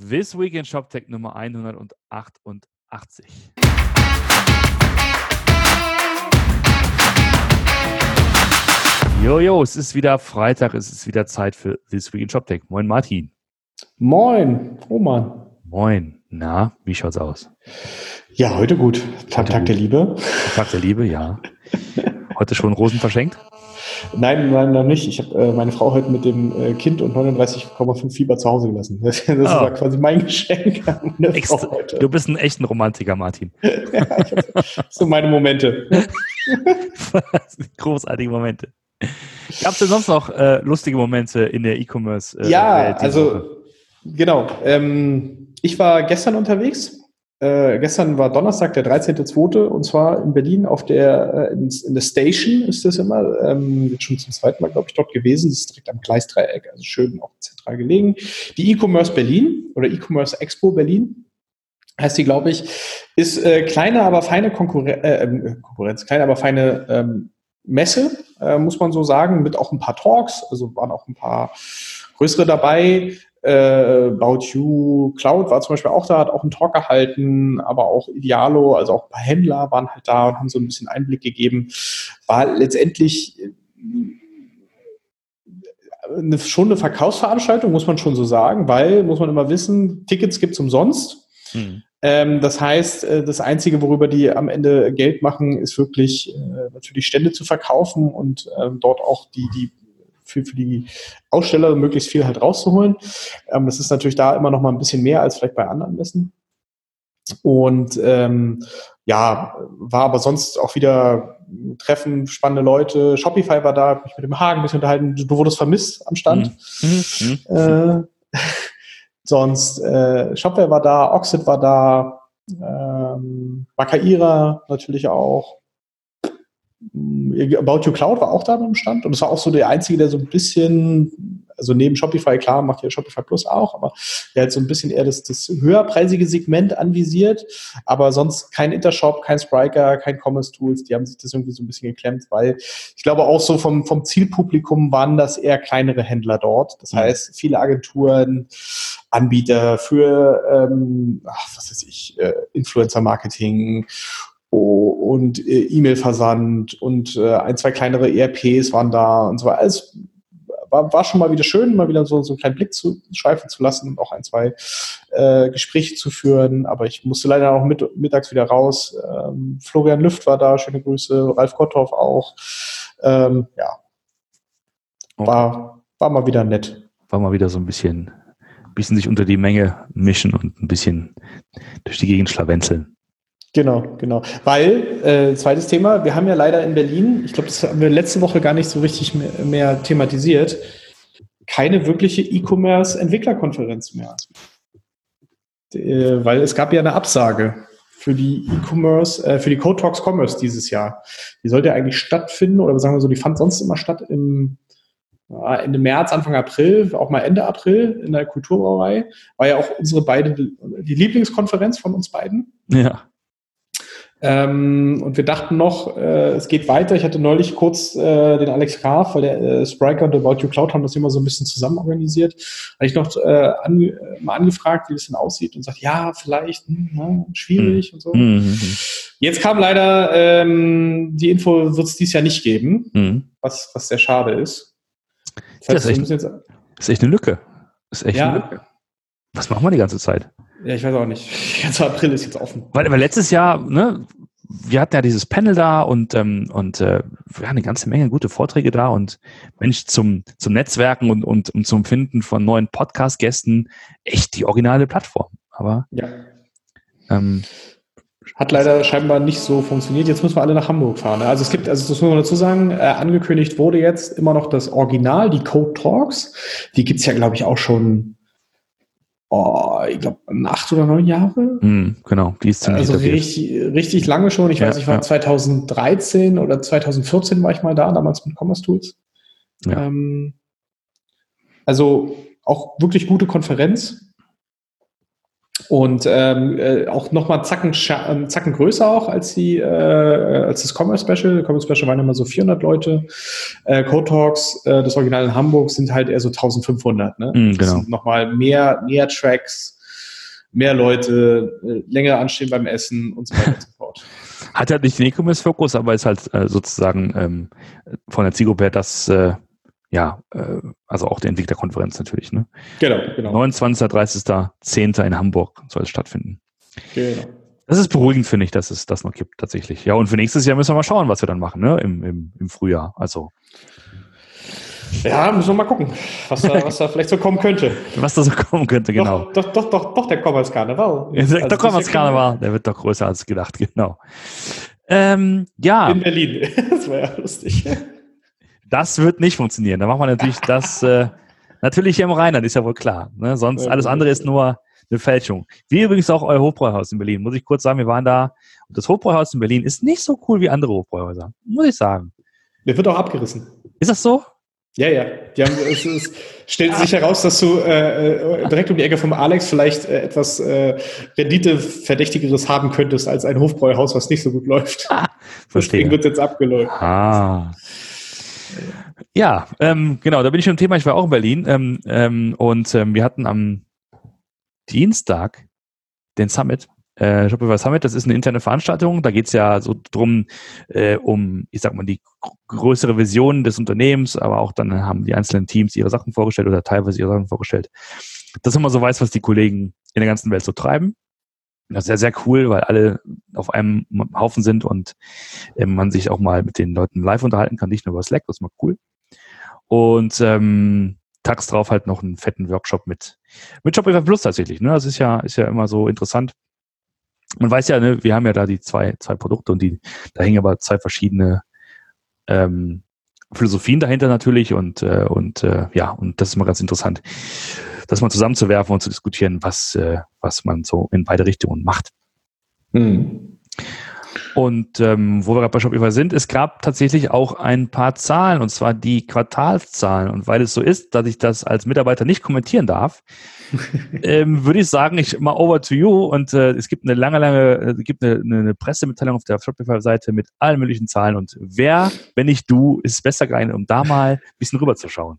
This Week in ShopTech Nummer 188. Jojo, es ist wieder Freitag, es ist wieder Zeit für This Week in ShopTech. Moin Martin. Moin, Roman. Moin. Na, wie schaut's aus? Ja, heute gut. Tag, Tag der Liebe. Tag der Liebe, ja. Heute schon Rosen verschenkt? Nein, nein, noch nicht. Ich habe äh, meine Frau heute mit dem äh, Kind und 39,5 Fieber zu Hause gelassen. Das, das oh. war quasi mein Geschenk an meine Frau heute. Du bist ein echter Romantiker, Martin. ja, hab, so meine Momente. Großartige Momente. Gab es denn sonst noch äh, lustige Momente in der E-Commerce? Äh, ja, also Woche? genau. Ähm, ich war gestern unterwegs äh, gestern war Donnerstag, der 13.2. und zwar in Berlin auf der, äh, in, in, der Station ist das immer, ähm, schon zum zweiten Mal, glaube ich, dort gewesen. Das ist direkt am Gleisdreieck, also schön auch zentral gelegen. Die E-Commerce Berlin oder E-Commerce Expo Berlin heißt die, glaube ich, ist äh, kleine, aber feine Konkurren äh, ähm, Konkurrenz, kleine, aber feine ähm, Messe, äh, muss man so sagen, mit auch ein paar Talks, also waren auch ein paar größere dabei. Äh, About You Cloud war zum Beispiel auch da, hat auch einen Talk gehalten, aber auch Idealo, also auch ein paar Händler waren halt da und haben so ein bisschen Einblick gegeben. War letztendlich äh, eine, schon eine Verkaufsveranstaltung, muss man schon so sagen, weil, muss man immer wissen, Tickets gibt's umsonst. Hm. Ähm, das heißt, äh, das Einzige, worüber die am Ende Geld machen, ist wirklich äh, natürlich Stände zu verkaufen und ähm, dort auch die, die für, für die Aussteller möglichst viel halt rauszuholen. Ähm, das ist natürlich da immer noch mal ein bisschen mehr als vielleicht bei anderen Messen. Und ähm, ja, war aber sonst auch wieder Treffen, spannende Leute. Shopify war da, mich mit dem Hagen ein bisschen unterhalten. Du, wurdest vermisst am Stand. Mhm. Mhm. mhm. Äh, sonst äh, Shopware war da, Oxid war da, ähm, Makaira natürlich auch. About You Cloud war auch da beim Stand und es war auch so der einzige, der so ein bisschen, also neben Shopify, klar, macht ja Shopify Plus auch, aber der hat so ein bisschen eher das, das höherpreisige Segment anvisiert, aber sonst kein Intershop, kein Spriker, kein Commerce Tools, die haben sich das irgendwie so ein bisschen geklemmt, weil ich glaube auch so vom, vom Zielpublikum waren das eher kleinere Händler dort. Das mhm. heißt, viele Agenturen, Anbieter für, ähm, ach, was weiß ich, äh, Influencer-Marketing und äh, E-Mail-Versand und äh, ein, zwei kleinere ERPs waren da und so weiter. Alles war, war schon mal wieder schön, mal wieder so, so einen kleinen Blick zu schweifen zu lassen und auch ein, zwei äh, Gespräche zu führen. Aber ich musste leider auch mit, mittags wieder raus. Ähm, Florian Lüft war da, schöne Grüße, Ralf Gotthoff auch. Ähm, ja. War, war mal wieder nett. War mal wieder so ein bisschen, bisschen sich unter die Menge mischen und ein bisschen durch die Gegend schlawenzeln. Genau, genau. Weil, äh, zweites Thema, wir haben ja leider in Berlin, ich glaube, das haben wir letzte Woche gar nicht so richtig mehr, mehr thematisiert, keine wirkliche E-Commerce-Entwicklerkonferenz mehr. Äh, weil es gab ja eine Absage für die E-Commerce, äh, für die Code Talks Commerce dieses Jahr. Die sollte ja eigentlich stattfinden, oder sagen wir so, die fand sonst immer statt im Ende März, Anfang April, auch mal Ende April in der Kulturbrauerei. War ja auch unsere beide, die Lieblingskonferenz von uns beiden. Ja. Ähm, und wir dachten noch, äh, es geht weiter. Ich hatte neulich kurz äh, den Alex Graf, weil der äh, Spriker und About You Cloud haben das immer so ein bisschen zusammen organisiert. Habe ich noch äh, an, mal angefragt, wie das denn aussieht und sagt, ja, vielleicht hm, ja, schwierig mhm. und so. Mhm. Jetzt kam leider ähm, die Info, wird es dieses Jahr nicht geben, mhm. was, was sehr schade ist. Das, heißt, das, ist, echt, das ist echt eine Lücke. Das ist echt ja. eine Lücke. Was machen wir die ganze Zeit? Ja, ich weiß auch nicht. Der ganze April ist jetzt offen. Weil, weil letztes Jahr, ne, wir hatten ja dieses Panel da und, ähm, und äh, wir hatten eine ganze Menge gute Vorträge da und Mensch, zum, zum Netzwerken und, und, und zum Finden von neuen Podcast-Gästen echt die originale Plattform. Aber ja. Ähm, hat leider scheinbar nicht so funktioniert. Jetzt müssen wir alle nach Hamburg fahren. Also es gibt, also das muss man dazu sagen, äh, angekündigt wurde jetzt immer noch das Original, die Code Talks. Die gibt's ja, glaube ich, auch schon oh, ich glaube, acht oder neun Jahre. Mm, genau, die ist ziemlich Also richtig, richtig lange schon. Ich ja, weiß, ich war ja. 2013 oder 2014 war ich mal da, damals mit Commerce Tools. Ja. Ähm, also auch wirklich gute Konferenz. Und ähm, äh, auch nochmal Zacken, ähm, Zacken größer auch als die, äh, als das Commerce Special. Commerce Special waren immer so 400 Leute. Äh, Code Talks, äh, das Original in Hamburg, sind halt eher so 1500. Ne? Mm, genau. Nochmal mehr, mehr Tracks. mehr Leute, äh, länger anstehen beim Essen und so weiter und so fort. Hat halt nicht den E-Commerce-Fokus, aber ist halt äh, sozusagen ähm, von der Zielgruppe her das, äh, ja, äh, also auch die Entwicklerkonferenz natürlich. Ne? Genau, genau. 29. 30. 10. in Hamburg soll es stattfinden. Genau. Das ist beruhigend, finde ich, dass es das noch gibt, tatsächlich. Ja, und für nächstes Jahr müssen wir mal schauen, was wir dann machen, ne? Im, im, im Frühjahr. Also. Ja, müssen wir mal gucken, was da, was da vielleicht so kommen könnte. Was da so kommen könnte, genau. Doch, doch, doch, doch, doch der Commerce Karneval. Ja, der also Commerce Karneval, der wird doch größer als gedacht, genau. Ähm, ja. In Berlin. Das war ja lustig. Das wird nicht funktionieren. Da machen wir natürlich das, äh, natürlich hier im Rheinland, ist ja wohl klar. Ne? Sonst alles andere ist nur eine Fälschung. Wie übrigens auch euer Hofbräuhaus in Berlin. Muss ich kurz sagen, wir waren da. Und das Hofbräuhaus in Berlin ist nicht so cool wie andere Hofbräuhäuser. Muss ich sagen. Der wird auch abgerissen. Ist das so? Ja, ja. Die haben, es, es stellt sich heraus, dass du äh, äh, direkt um die Ecke vom Alex vielleicht äh, etwas äh, Renditeverdächtigeres haben könntest als ein Hofbräuhaus, was nicht so gut läuft. Ah, verstehe. Deswegen wird jetzt abgeläuft. Ah. Ja, ähm, genau, da bin ich schon im Thema. Ich war auch in Berlin ähm, ähm, und ähm, wir hatten am Dienstag den Summit. Äh, Shopify Summit, das ist eine interne Veranstaltung. Da geht es ja so drum, äh, um, ich sag mal, die größere Vision des Unternehmens, aber auch dann haben die einzelnen Teams ihre Sachen vorgestellt oder teilweise ihre Sachen vorgestellt. Dass man so weiß, was die Kollegen in der ganzen Welt so treiben. Das ist sehr, sehr cool, weil alle auf einem Haufen sind und äh, man sich auch mal mit den Leuten live unterhalten kann, nicht nur über Slack, das ist mal cool. Und ähm, tags drauf halt noch einen fetten Workshop mit, mit Shopify Plus tatsächlich. Ne? Das ist ja, ist ja immer so interessant. Man weiß ja, ne, wir haben ja da die zwei, zwei Produkte und die, da hängen aber zwei verschiedene ähm, Philosophien dahinter natürlich und, äh, und äh, ja, und das ist mal ganz interessant, das mal zusammenzuwerfen und zu diskutieren, was, äh, was man so in beide Richtungen macht. Hm. Und ähm, wo wir gerade bei Shopify sind, es gab tatsächlich auch ein paar Zahlen, und zwar die Quartalszahlen. Und weil es so ist, dass ich das als Mitarbeiter nicht kommentieren darf, ähm, würde ich sagen, ich mal over to you. Und äh, es gibt eine lange, lange, es gibt eine, eine Pressemitteilung auf der Shopify-Seite mit allen möglichen Zahlen. Und wer, wenn nicht du, ist besser geeignet, um da mal ein bisschen rüberzuschauen?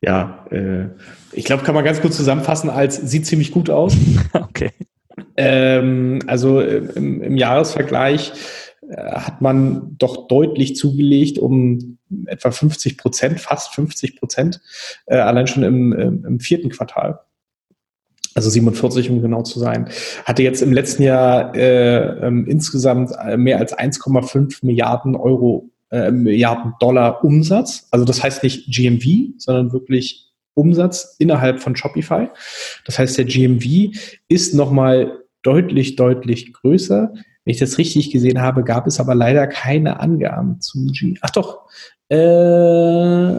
Ja, äh, ich glaube, kann man ganz kurz zusammenfassen als sieht ziemlich gut aus. okay. Ähm, also äh, im, im Jahresvergleich äh, hat man doch deutlich zugelegt um etwa 50 Prozent, fast 50 Prozent, äh, allein schon im, im, im vierten Quartal also 47 um genau zu sein, hatte jetzt im letzten Jahr äh, ähm, insgesamt äh, mehr als 1,5 Milliarden Euro, äh, Milliarden Dollar Umsatz. Also das heißt nicht GMV, sondern wirklich Umsatz innerhalb von Shopify. Das heißt, der GMV ist nochmal deutlich, deutlich größer. Wenn ich das richtig gesehen habe, gab es aber leider keine Angaben zum G. Ach doch, äh,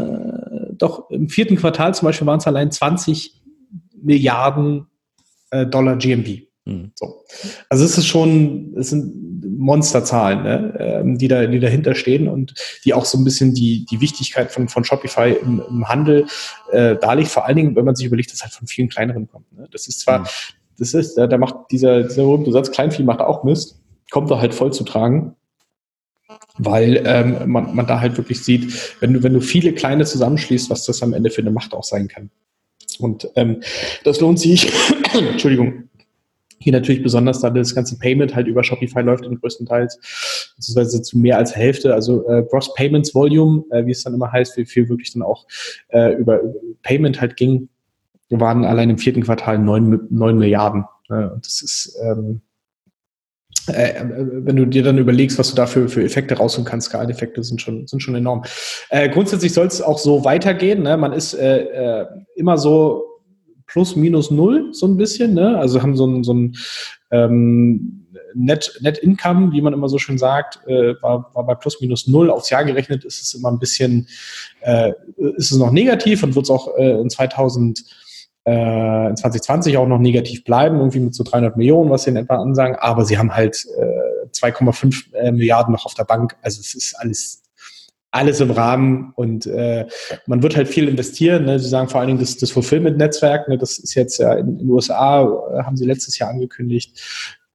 doch im vierten Quartal zum Beispiel waren es allein 20 Milliarden äh, Dollar GMV. Mhm. So. Also es ist schon, es sind Monsterzahlen, ne, ähm, die da, die dahinter stehen und die auch so ein bisschen die, die Wichtigkeit von, von Shopify im, im Handel äh, darlegt. Vor allen Dingen, wenn man sich überlegt, dass halt von vielen kleineren kommt. Ne? Das ist zwar, mhm. das ist, da, da macht dieser, dieser berühmte Satz, Kleinvieh macht auch Mist, kommt da halt voll zu tragen weil ähm, man, man da halt wirklich sieht, wenn du, wenn du viele kleine zusammenschließt, was das am Ende für eine Macht auch sein kann. Und ähm, das lohnt sich, Entschuldigung, hier natürlich besonders, da das ganze Payment halt über Shopify läuft in größtenteils, beziehungsweise zu mehr als Hälfte, also äh, Gross Payments Volume, äh, wie es dann immer heißt, wie viel wirklich dann auch äh, über, Payment halt ging, waren allein im vierten Quartal neun, neun Milliarden. Äh, und das ist, ähm, äh, wenn du dir dann überlegst, was du dafür für Effekte rausholen kannst, Skaleneffekte sind schon, sind schon enorm. Äh, grundsätzlich soll es auch so weitergehen. Ne? Man ist äh, äh, immer so plus minus null, so ein bisschen. Ne? Also haben so ein, so ein ähm, Net, Net Income, wie man immer so schön sagt, äh, war, war bei plus minus null. Aufs Jahr gerechnet ist es immer ein bisschen, äh, ist es noch negativ und wird es auch äh, in 2000 äh, in 2020 auch noch negativ bleiben, irgendwie mit so 300 Millionen, was sie in etwa ansagen. Aber sie haben halt äh, 2,5 äh, Milliarden noch auf der Bank. Also es ist alles alles im Rahmen und äh, man wird halt viel investieren. Ne? Sie sagen vor allen Dingen das, das Fulfillment-Netzwerk, ne? das ist jetzt ja in den USA, äh, haben sie letztes Jahr angekündigt,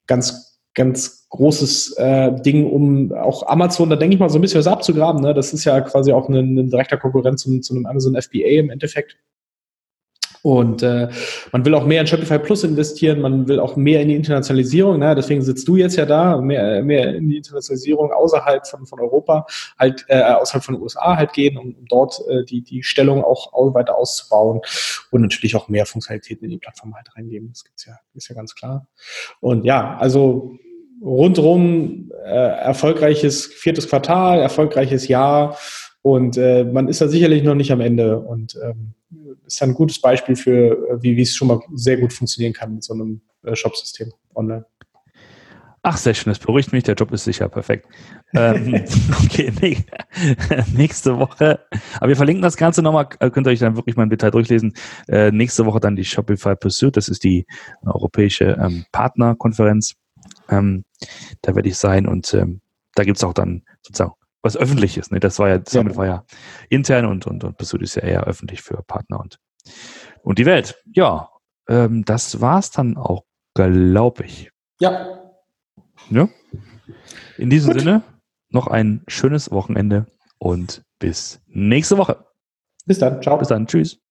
ganz, ganz großes äh, Ding, um auch Amazon, da denke ich mal so ein bisschen was abzugraben. Ne? Das ist ja quasi auch ein, ein direkter Konkurrent zu, zu einem Amazon FBA im Endeffekt. Und äh, man will auch mehr in Shopify Plus investieren, man will auch mehr in die Internationalisierung. Ne? Deswegen sitzt du jetzt ja da, mehr, mehr in die Internationalisierung außerhalb von, von Europa, halt äh, außerhalb von den USA halt gehen, um, um dort äh, die, die Stellung auch weiter auszubauen und natürlich auch mehr Funktionalitäten in die Plattform halt reingeben. Das gibt's ja, ist ja ganz klar. Und ja, also rundrum äh, erfolgreiches viertes Quartal, erfolgreiches Jahr und äh, man ist da sicherlich noch nicht am Ende und ähm, ist ein gutes Beispiel für, äh, wie, wie es schon mal sehr gut funktionieren kann mit so einem äh, Shop-System online. Ach, sehr schön, das beruhigt mich, der Job ist sicher perfekt. ähm, okay, nee, nächste Woche, aber wir verlinken das Ganze nochmal, äh, könnt ihr euch dann wirklich mal im Detail durchlesen. Äh, nächste Woche dann die Shopify Pursuit, das ist die europäische ähm, Partnerkonferenz. Ähm, da werde ich sein und ähm, da gibt's auch dann sozusagen was Öffentliches. Ne? Das war ja, Summit ja. war ja intern und, und, und Pursuit ist ja eher öffentlich für Partner und, und die Welt. Ja, ähm, das war's dann auch, glaube ich. Ja. Ja. In diesem Gut. Sinne, noch ein schönes Wochenende und bis nächste Woche. Bis dann. Ciao. Bis dann. Tschüss.